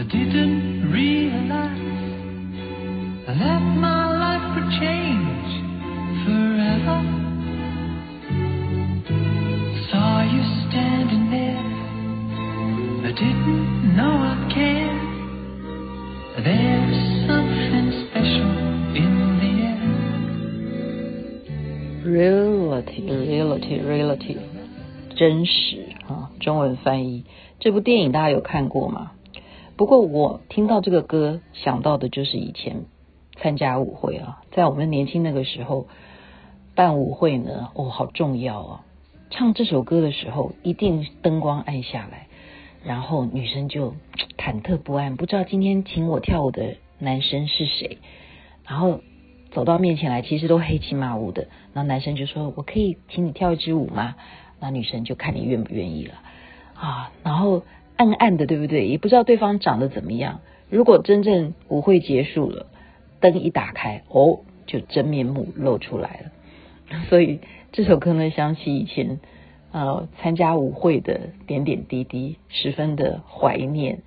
I didn't realize that my life would change forever. Saw you standing there. I didn't know I'd care. There's something special in the air. Reality, reality, reality，真实啊！中文翻译，这部电影大家有看过吗？ 不过我听到这个歌，想到的就是以前参加舞会啊，在我们年轻那个时候办舞会呢，哦，好重要啊！唱这首歌的时候，一定灯光暗下来。然后女生就忐忑不安，不知道今天请我跳舞的男生是谁。然后走到面前来，其实都黑漆麻乌的。然后男生就说：“我可以请你跳一支舞吗？”那女生就看你愿不愿意了啊。然后暗暗的，对不对？也不知道对方长得怎么样。如果真正舞会结束了，灯一打开，哦，就真面目露出来了。所以这首歌呢，想起以前。呃，参加舞会的点点滴滴，十分的怀念。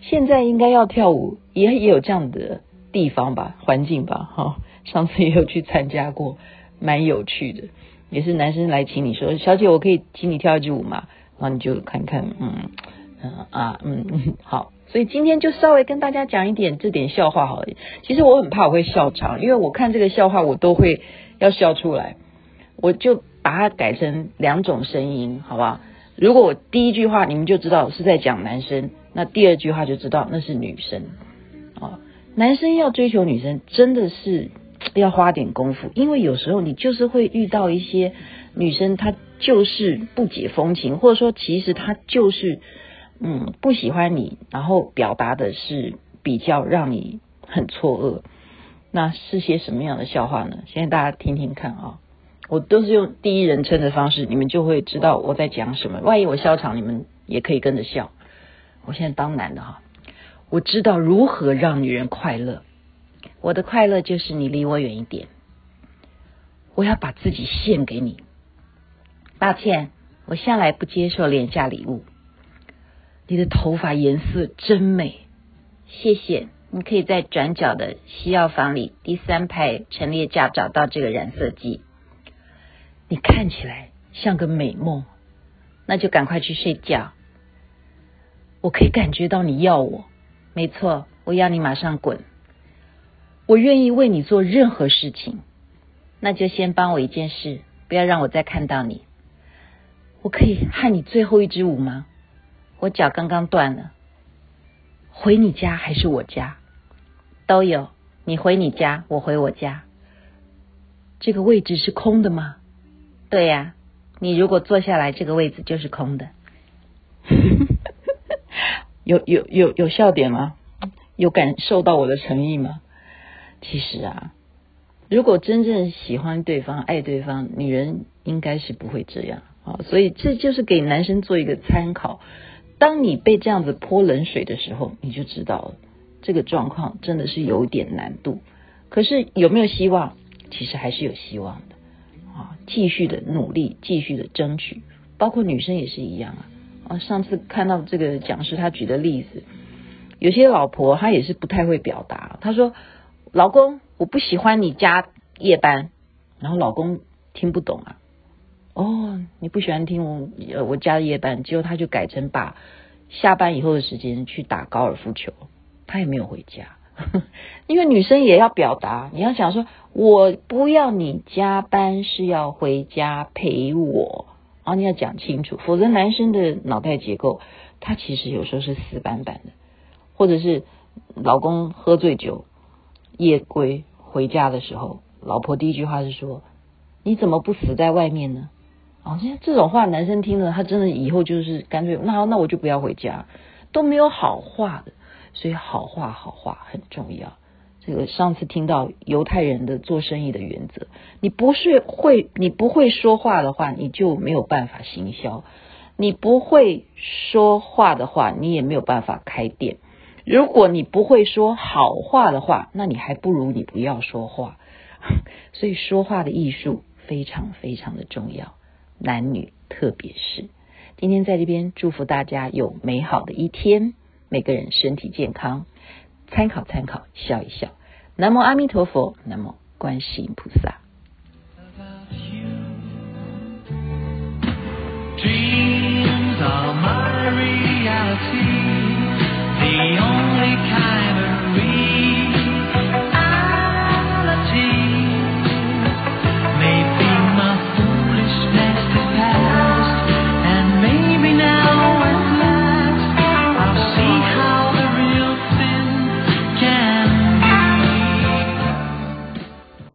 现在应该要跳舞，也也有这样的地方吧，环境吧，哈、上次也有去参加过，蛮有趣的。也是男生来请你说，小姐，我可以请你跳一支舞吗？然后你就看看，嗯啊嗯嗯，好。所以今天就稍微跟大家讲一点这点笑话好了。其实我很怕我会笑场，因为我看这个笑话我都会要笑出来，我就。把它改成两种声音，好不好？如果我第一句话你们就知道是在讲男生，那第二句话就知道那是女生。哦，男生要追求女生真的是要花点功夫，因为有时候你就是会遇到一些女生，她就是不解风情，或者说其实她就是嗯不喜欢你，然后表达的是比较让你很错愕。那是些什么样的笑话呢？现在大家听听看啊、哦。我都是用第一人称的方式，你们就会知道我在讲什么。万一我笑场，你们也可以跟着笑。我现在当男的哈，我知道如何让女人快乐。我的快乐就是你离我远一点。我要把自己献给你。抱歉，我向来不接受廉价礼物。你的头发颜色真美，谢谢。你可以在转角的西药房里第三排陈列架找到这个染色剂。你看起来像个美梦，那就赶快去睡觉。我可以感觉到你要我，没错，我要你马上滚。我愿意为你做任何事情，那就先帮我一件事，不要让我再看到你。我可以和你最后一支舞吗？我脚刚刚断了。回你家还是我家？都有。你回你家，我回我家。这个位置是空的吗？对呀，你如果坐下来，这个位置就是空的。有有有有笑点吗？有感受到我的诚意吗？其实啊，如果真正喜欢对方、爱对方，女人应该是不会这样啊。所以这就是给男生做一个参考。当你被这样子泼冷水的时候，你就知道，这个状况真的是有点难度。可是有没有希望？其实还是有希望的。啊，继续的努力，继续的争取，包括女生也是一样啊。啊，上次看到这个讲师他举的例子，有些老婆她也是不太会表达。她说：“老公，我不喜欢你加夜班。”然后老公听不懂啊。哦，你不喜欢听我呃我加夜班，结果他就改成把下班以后的时间去打高尔夫球，他也没有回家。因为女生也要表达，你要想说，我不要你加班，是要回家陪我，啊你要讲清楚，否则男生的脑袋结构，他其实有时候是死板板的，或者是老公喝醉酒夜归回家的时候，老婆第一句话是说，你怎么不死在外面呢？啊，这这种话男生听了，他真的以后就是干脆，那那我就不要回家，都没有好话的。所以好话好话很重要。这个上次听到犹太人的做生意的原则，你不是会你不会说话的话，你就没有办法行销；你不会说话的话，你也没有办法开店。如果你不会说好话的话，那你还不如你不要说话。所以说话的艺术非常非常的重要，男女特别是。今天在这边祝福大家有美好的一天。每个人身体健康，参考参考，笑一笑。南无阿弥陀佛，南无观世音菩萨。